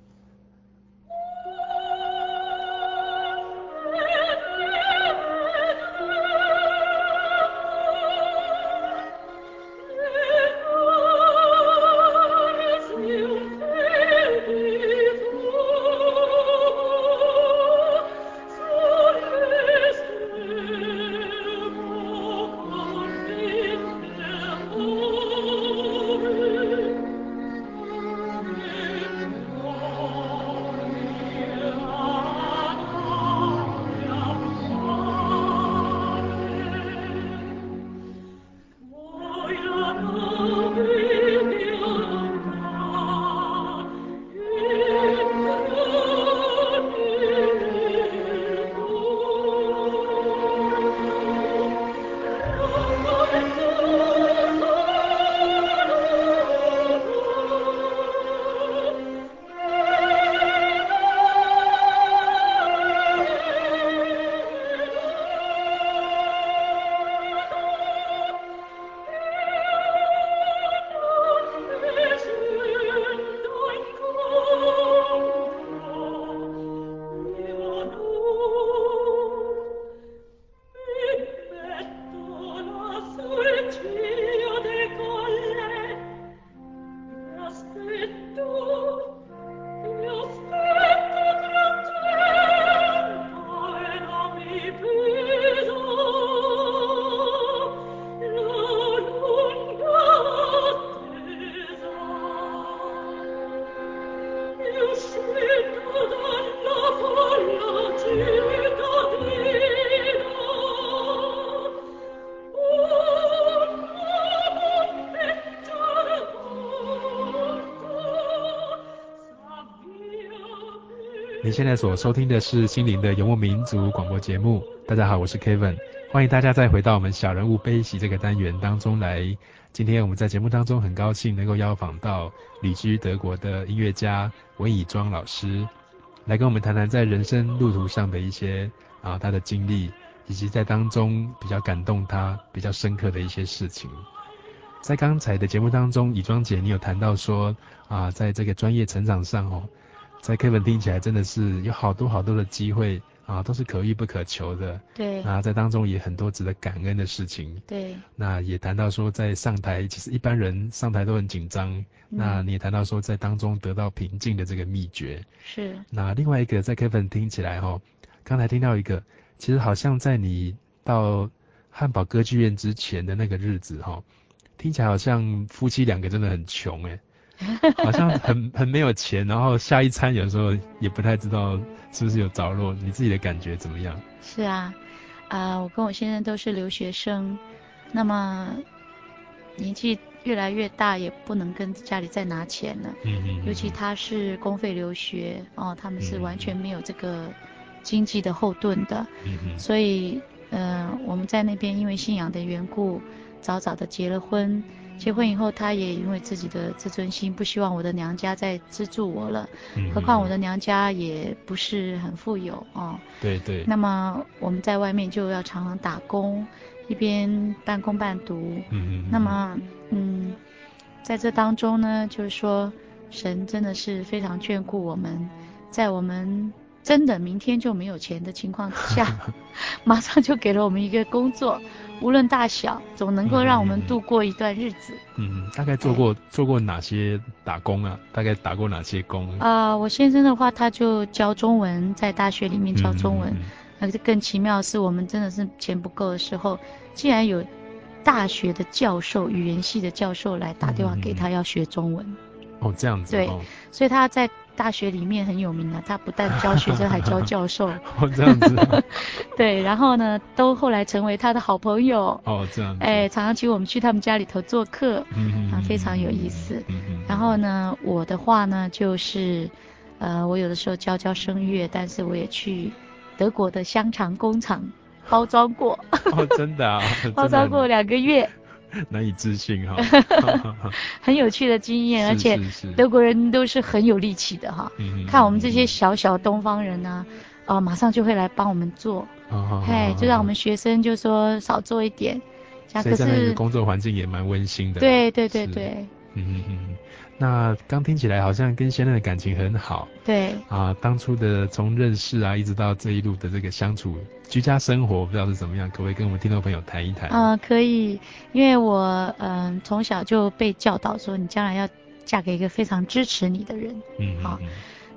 S1: 现在所收听的是心灵的游牧民族广播节目。大家好，我是 Kevin，欢迎大家再回到我们小人物悲喜这个单元当中来。今天我们在节目当中很高兴能够邀访到旅居德国的音乐家文以庄老师，来跟我们谈谈在人生路途上的一些啊他的经历，以及在当中比较感动他、比较深刻的一些事情。在刚才的节目当中，以庄姐你有谈到说啊，在这个专业成长上哦。在 Kevin 听起来真的是有好多好多的机会啊，都是可遇不可求的。
S2: 对。
S1: 啊，在当中也很多值得感恩的事情。
S2: 对。
S1: 那也谈到说，在上台，其实一般人上台都很紧张。嗯。那你也谈到说，在当中得到平静的这个秘诀。
S2: 是。
S1: 那另外一个，在 Kevin 听起来哈，刚才听到一个，其实好像在你到汉堡歌剧院之前的那个日子哈，听起来好像夫妻两个真的很穷诶。好像很很没有钱，然后下一餐有时候也不太知道是不是有着落，你自己的感觉怎么样？
S2: 是啊，啊、呃，我跟我先生都是留学生，那么年纪越来越大，也不能跟家里再拿钱了。嗯嗯。尤其他是公费留学哦，他们是完全没有这个经济的后盾的。嗯嗯。所以，嗯、呃，我们在那边因为信仰的缘故，早早的结了婚。结婚以后，他也因为自己的自尊心，不希望我的娘家再资助我了。嗯。何况我的娘家也不是很富有哦。
S1: 对对。
S2: 那么我们在外面就要常常打工，一边半工半读。嗯嗯。那么，嗯，在这当中呢，就是说，神真的是非常眷顾我们，在我们。真的，明天就没有钱的情况之下，马上就给了我们一个工作，无论大小，总能够让我们度过一段日子。
S1: 嗯，大概做过做过哪些打工啊？大概打过哪些工？
S2: 啊、呃，我先生的话，他就教中文，在大学里面教中文。那、嗯、更奇妙的是，我们真的是钱不够的时候，竟然有大学的教授，语言系的教授来打电话给他，要学中文。
S1: 哦，这样子。
S2: 对，哦、所以他在。大学里面很有名的，他不但教学生，还教教授。
S1: 哦，这样子。
S2: 对，然后呢，都后来成为他的好朋友。
S1: 哦，这样子。
S2: 哎，常常请我们去他们家里头做客，嗯啊，非常有意思。嗯嗯。然后呢，我的话呢，就是，呃，我有的时候教教声乐，但是我也去德国的香肠工厂包装过。
S1: 哦，真的啊。
S2: 包装过两个月。
S1: 难以置信哈。
S2: 很有趣的经验，而且德国人都是很有力气的哈。看我们这些小小东方人呢、啊，哦、呃，马上就会来帮我们做。哦。嘿，就让我们学生就说少做一点。
S1: 所以在那个工作环境也蛮温馨的。
S2: 对对对对。
S1: 嗯嗯嗯。那刚听起来好像跟先生的感情很好。对。啊，当初的从认识啊，一直到这一路的这个相处、居家生活，不知道是怎么样，可不可以跟我们听众朋友谈一谈？
S2: 嗯、呃，可以，因为我嗯、呃、从小就被教导说，你将来要嫁给一个非常支持你的人。嗯，嗯。好。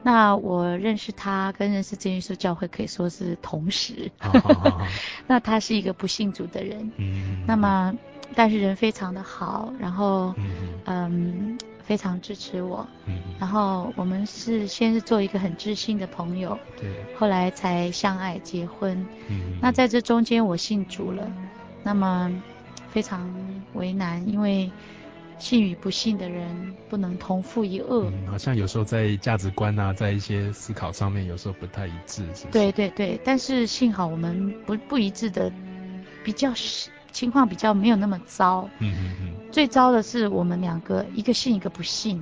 S2: 那我认识他跟认识真耶稣教会可以说是同时。Oh, oh, oh, oh. 那他是一个不信主的人。嗯。那么，但是人非常的好，然后嗯，嗯非常支持我。嗯。然后我们是先是做一个很知心的朋友。对。后来才相爱结婚。嗯。那在这中间我信主了，那么非常为难，因为。信与不信的人不能同父一恶。
S1: 嗯，好像有时候在价值观啊，在一些思考上面，有时候不太一致，是不是？
S2: 对对对，但是幸好我们不不一致的，比较情况比较没有那么糟。嗯嗯嗯。最糟的是我们两个，一个信一个不信。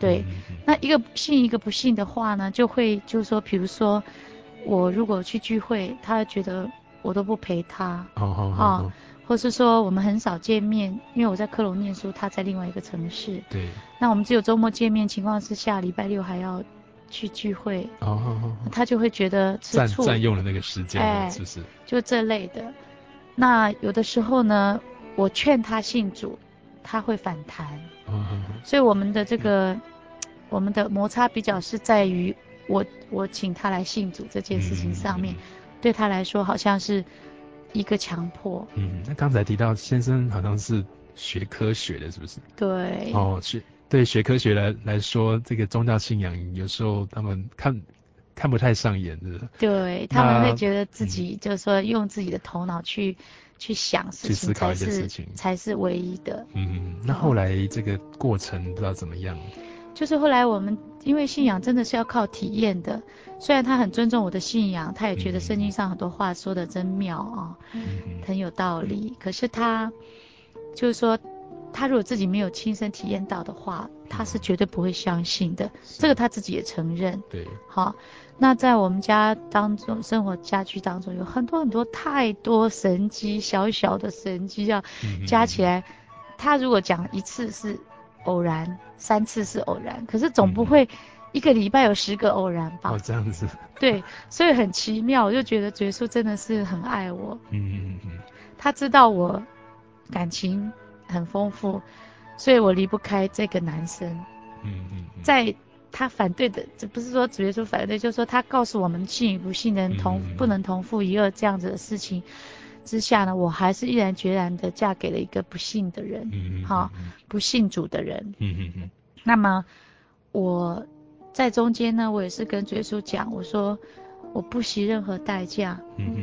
S2: 对。那一个信一个不信的话呢，就会就是说，比如说我如果去聚会，他觉得我都不陪他。哦哦哦。哦或是说我们很少见面，因为我在科隆念书，他在另外一个城市。对。那我们只有周末见面情况之下，礼拜六还要去聚会。哦哦哦。他就会觉得吃醋。
S1: 占用了那个时间，哎，是不是？
S2: 就这类的。那有的时候呢，我劝他信主，他会反弹。所以我们的这个，嗯、我们的摩擦比较是在于我我请他来信主这件事情上面，对他来说好像是。一个强迫。
S1: 嗯，那刚才提到先生好像是学科学的，是不是？
S2: 对。
S1: 哦，学对学科学来来说，这个宗教信仰有时候他们看看不太上眼的。
S2: 对，他们会觉得自己就是说用自己的头脑去、嗯、去想事情，
S1: 去思考一些事情
S2: 才是唯一的。
S1: 嗯，那后来这个过程不知道怎么样。
S2: 就是后来我们因为信仰真的是要靠体验的，虽然他很尊重我的信仰，他也觉得圣经上很多话说的真妙啊，嗯、很有道理。可是他就是说，他如果自己没有亲身体验到的话，他是绝对不会相信的。这个他自己也承认。对。好，那在我们家当中，生活家居当中有很多很多太多神机，小小的神迹要加起来，他如果讲一次是。偶然三次是偶然，可是总不会一个礼拜有十个偶然吧？
S1: 哦，这样子。
S2: 对，所以很奇妙，我就觉得耶稣真的是很爱我。
S1: 嗯嗯嗯。
S2: 他知道我感情很丰富，所以我离不开这个男生。嗯嗯。在他反对的，这不是说主耶稣反对，就是说他告诉我们信与不信的人同不能同父一二这样子的事情。之下呢，我还是毅然决然的嫁给了一个不信的人，嗯好、嗯哦，不信主的人，嗯嗯嗯。那么我在中间呢，我也是跟主耶稣讲，我说我不惜任何代价，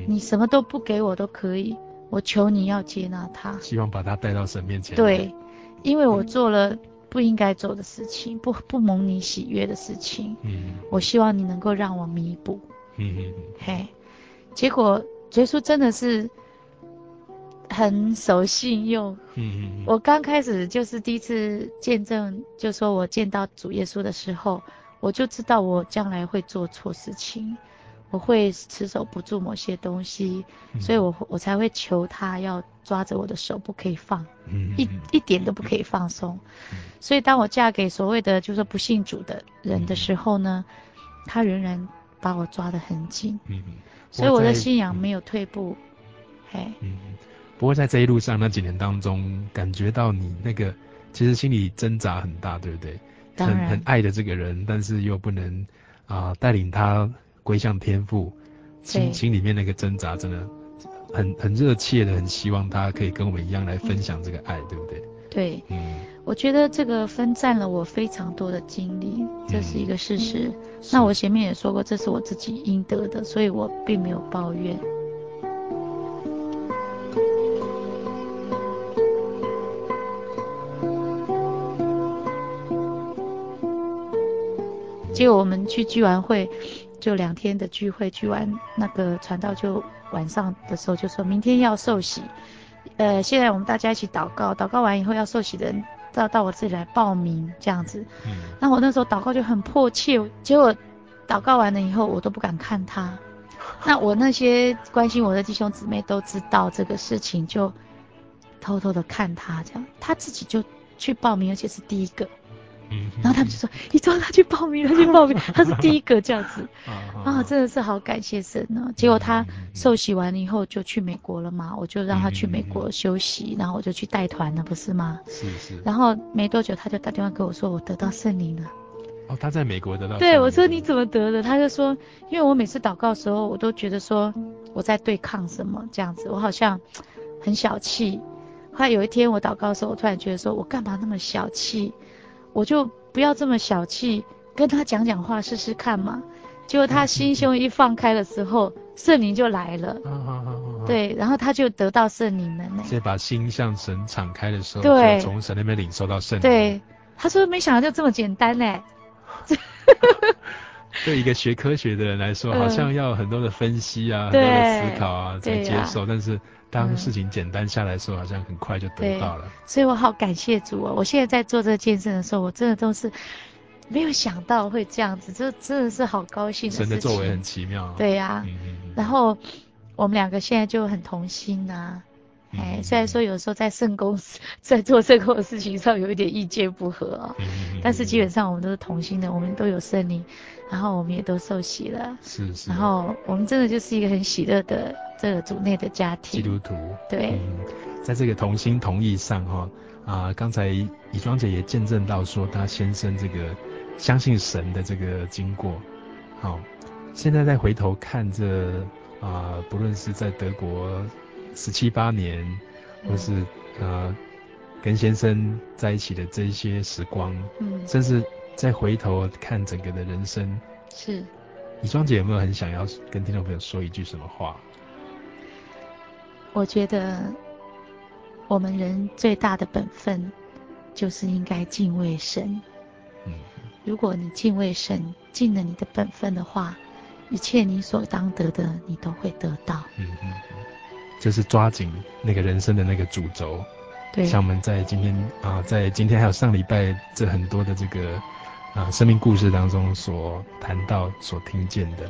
S2: 你什么都不给我都可以，我求你要接纳他，
S1: 希望把他带到神面前。
S2: 对，因为我做了不应该做的事情，不不蒙你喜悦的事情，嗯，我希望你能够让我弥补，嗯嗯，嘿，结果耶稣真的是。很守信用。嗯嗯。我刚开始就是第一次见证，就说我见到主耶稣的时候，我就知道我将来会做错事情，我会持守不住某些东西，嗯、所以我我才会求他要抓着我的手不可以放，嗯、一一点都不可以放松。嗯、所以当我嫁给所谓的就是说不信主的人的时候呢，嗯、他仍然把我抓得很紧。嗯。所以我的信仰没有退步。嗯、嘿。嗯
S1: 不过在这一路上那几年当中，感觉到你那个其实心里挣扎很大，对不对？当然。很很爱的这个人，但是又不能啊、呃、带领他归向天父，心对心里面那个挣扎真的很很热切的，很希望他可以跟我们一样来分享这个爱，嗯、对不对？
S2: 对，嗯，我觉得这个分占了我非常多的精力，这是一个事实。嗯、那我前面也说过，这是我自己应得的，所以我并没有抱怨。结果我们去聚完会，就两天的聚会，聚完那个传道就晚上的时候就说明天要受洗，呃，现在我们大家一起祷告，祷告完以后要受洗的人到到我这里来报名这样子。嗯。那我那时候祷告就很迫切，结果祷告完了以后，我都不敢看他。那我那些关心我的弟兄姊妹都知道这个事情，就偷偷的看他这样，他自己就去报名，而且是第一个。嗯，然后他们就说：“你抓他去报名，他去报名，他是第一个这样子。”啊，真的是好感谢神呢。结果他受洗完了以后就去美国了嘛，我就让他去美国休息，然后我就去带团了，不是吗？是是。然后没多久他就打电话给我说：“我得到圣灵了。”
S1: 哦，他在美国得到。
S2: 对，我说你怎么得的？他就说：“因为我每次祷告的时候，我都觉得说我在对抗什么这样子，我好像很小气。后来有一天我祷告的时候，我突然觉得说我干嘛那么小气？”我就不要这么小气，跟他讲讲话试试看嘛。结果他心胸一放开的时候，圣灵就来了。对，然后他就得到圣灵了呢。
S1: 这把心向神敞开的时候，对，从神那边领受到圣灵。
S2: 对，他说没想到就这么简单呢。
S1: 对一个学科学的人来说，好像要很多的分析啊，很多的思考啊才接受，但是。当事情简单下来的时候，好像很快就得到了。
S2: 所以我好感谢主啊！我现在在做这个见证的时候，我真的都是没有想到会这样子，这真的是好高兴的事情。
S1: 神的作为很奇妙啊。
S2: 对呀，然后我们两个现在就很同心呐，啊。哎，虽然说有时候在圣公 在做圣公的事情上有一点意见不合啊，但是基本上我们都是同心的，我们都有圣灵，然后我们也都受洗了，是是，然后我们真的就是一个很喜乐的这个组内的家庭，
S1: 基督徒，
S2: 对，
S1: 在这个同心同意上哈啊，刚才以庄姐也见证到说她先生这个相信神的这个经过，好，现在再回头看这啊，不论是在德国。十七八年，或是呃跟先生在一起的这一些时光，嗯，甚至再回头看整个的人生，
S2: 是。
S1: 李庄姐有没有很想要跟听众朋友说一句什么话？
S2: 我觉得我们人最大的本分就是应该敬畏神。嗯，如果你敬畏神，尽了你的本分的话，一切你所当得的，你都会得到。嗯嗯。
S1: 就是抓紧那个人生的那个主轴，对，像我们在今天啊，在今天还有上礼拜这很多的这个啊生命故事当中所谈到、所听见的。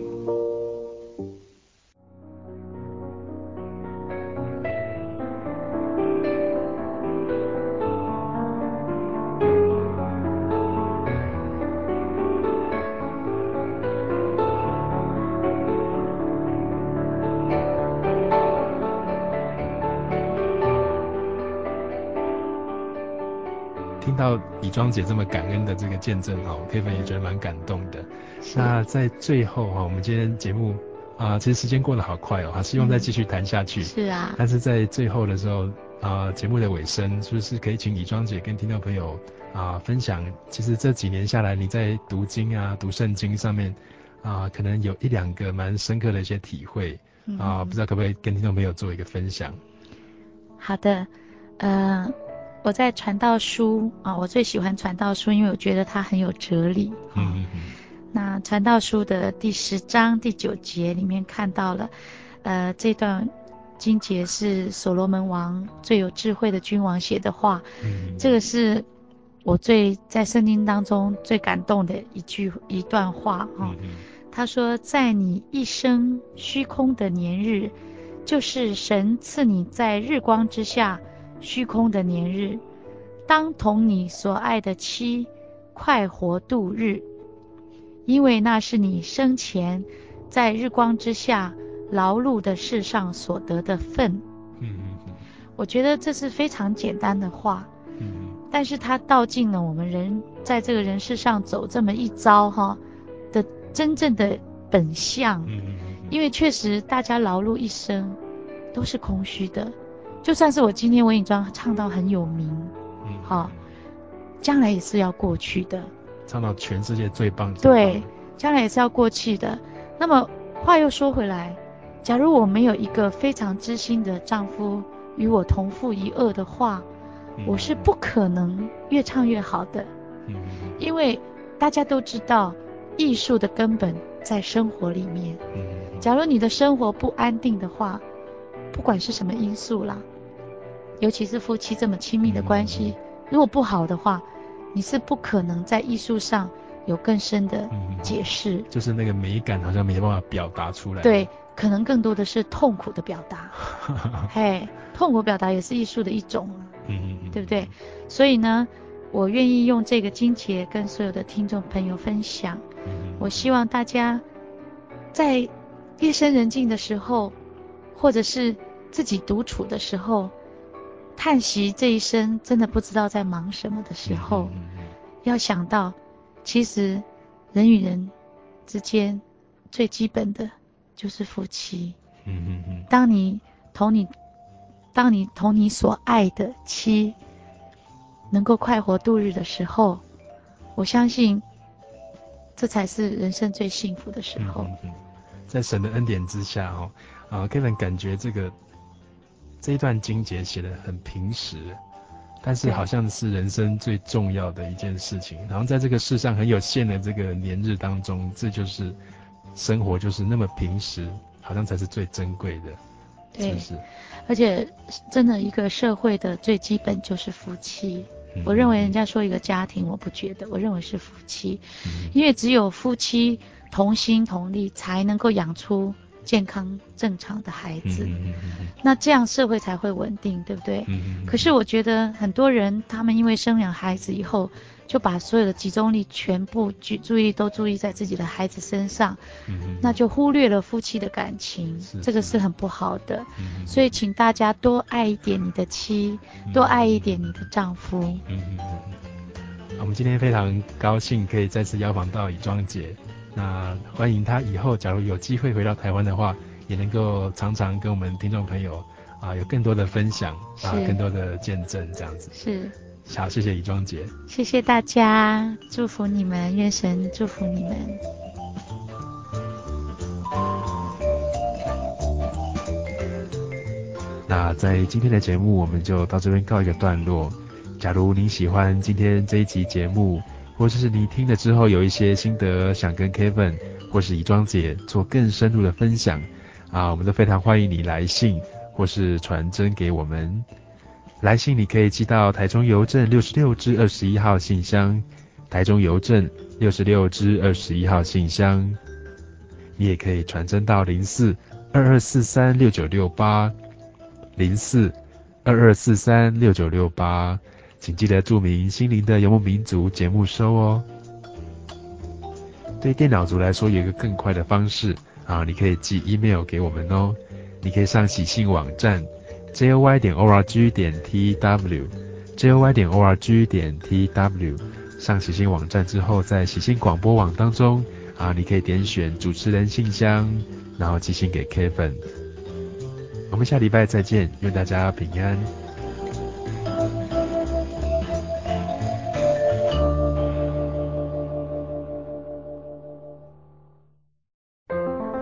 S1: 庄姐这么感恩的这个见证哈，Kevin 也觉得蛮感动的。那在最后哈，我们今天节目啊，其实时间过得好快哦，还希望再继续谈下去。
S2: 是啊。
S1: 但是在最后的时候啊，节目的尾声，是不是可以请以庄姐跟听众朋友啊分享，其实这几年下来你在读经啊、读圣经上面啊，可能有一两个蛮深刻的一些体会啊，不知道可不可以跟听众朋友做一个分享？
S2: 好的，嗯、呃。我在传道书啊，我最喜欢传道书，因为我觉得它很有哲理。嗯嗯嗯。那传道书的第十章第九节里面看到了，呃，这段经节是所罗门王最有智慧的君王写的话。嗯。这个是我最在圣经当中最感动的一句一段话啊。嗯。他说：“在你一生虚空的年日，就是神赐你在日光之下虚空的年日，当同你所爱的妻快活度日，因为那是你生前在日光之下劳碌的世上所得的份。
S1: 嗯嗯嗯，
S2: 我觉得这是非常简单的话。
S1: 嗯
S2: 但是它道尽了我们人在这个人世上走这么一遭哈的真正的本相。
S1: 嗯
S2: 因为确实大家劳碌一生都是空虚的，就算是我今天文艺庄唱到很有名，
S1: 嗯，
S2: 好，将来也是要过去的。
S1: 唱到全世界最棒。
S2: 对，将来也是要过去的。那么话又说回来，假如我没有一个非常知心的丈夫与我同父一恶的话，我是不可能越唱越好的，
S1: 嗯，
S2: 因为大家都知道，艺术的根本在生活里面。
S1: 嗯，
S2: 假如你的生活不安定的话，不管是什么因素啦，尤其是夫妻这么亲密的关系，如果不好的话，你是不可能在艺术上有更深的解释。
S1: 就是那个美感好像没办法表达出来。
S2: 对，可能更多的是痛苦的表达。嘿，痛苦表达也是艺术的一种。
S1: 嗯嗯，
S2: 对不对？所以呢，我愿意用这个金钱跟所有的听众朋友分享。
S1: 嗯，
S2: 我希望大家在夜深人静的时候，或者是自己独处的时候，叹息这一生真的不知道在忙什么的时候，
S1: 嗯，
S2: 要想到，其实人与人之间最基本的就是夫妻。
S1: 嗯嗯嗯，
S2: 当你同你。当你同你所爱的妻能够快活度日的时候，我相信这才是人生最幸福的时候。
S1: 嗯嗯，在神的恩典之下，哦，啊，Kevin 感觉这个这一段经节写的很平实，但是好像是人生最重要的一件事情。然后在这个世上很有限的这个年日当中，这就是生活就是那么平实，好像才是最珍贵的。
S2: 对，
S1: 是，
S2: 而且真的一个社会的最基本就是夫妻。
S1: 嗯、
S2: 我认为人家说一个家庭，我不觉得，我认为是夫妻，
S1: 嗯、
S2: 因为只有夫妻同心同力，才能够养出健康正常的孩子。
S1: 嗯、
S2: 那这样社会才会稳定，对不对？
S1: 嗯、
S2: 可是我觉得很多人他们因为生养孩子以后。就把所有的集中力全部注注意都注意在自己的孩子身上，
S1: 嗯，
S2: 那就忽略了夫妻的感情，这个是很不好的。所以请大家多爱一点你的妻，嗯、多爱一点你的丈夫。
S1: 嗯嗯，我们今天非常高兴可以再次邀访到以庄姐，那欢迎他以后假如有机会回到台湾的话，也能够常常跟我们听众朋友啊有更多的分享啊，更多的见证这样子。
S2: 是。
S1: 好，谢谢李庄杰，
S2: 谢谢大家，祝福你们，愿神祝福你们。
S1: 那在今天的节目，我们就到这边告一个段落。假如您喜欢今天这一集节目，或者是你听了之后有一些心得，想跟 Kevin 或是以庄姐做更深入的分享啊，我们都非常欢迎你来信或是传真给我们。来信你可以寄到台中邮政六十六支二十一号信箱，台中邮政六十六支二十一号信箱。你也可以传真到零四二二四三六九六八，零四二二四三六九六八，请记得注明心灵的游牧民族节目收哦。对电脑族来说，有一个更快的方式啊，你可以寄 email 给我们哦，你可以上喜信网站。joy 点 org 点 tw，joy 点 org 点 tw，上喜信网站之后，在喜信广播网当中啊，你可以点选主持人信箱，然后寄信给 Kevin。我们下礼拜再见，愿大家平安。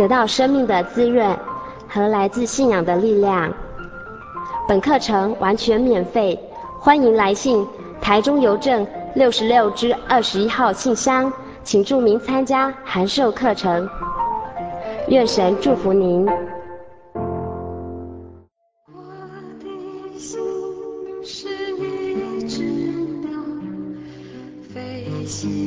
S7: 得到生命的滋润，和来自信仰的力量。本课程完全免费，欢迎来信台中邮政六十六之二十一号信箱，请注明参加函授课程。愿神祝福您。
S8: 我的心是一只鸟，飞行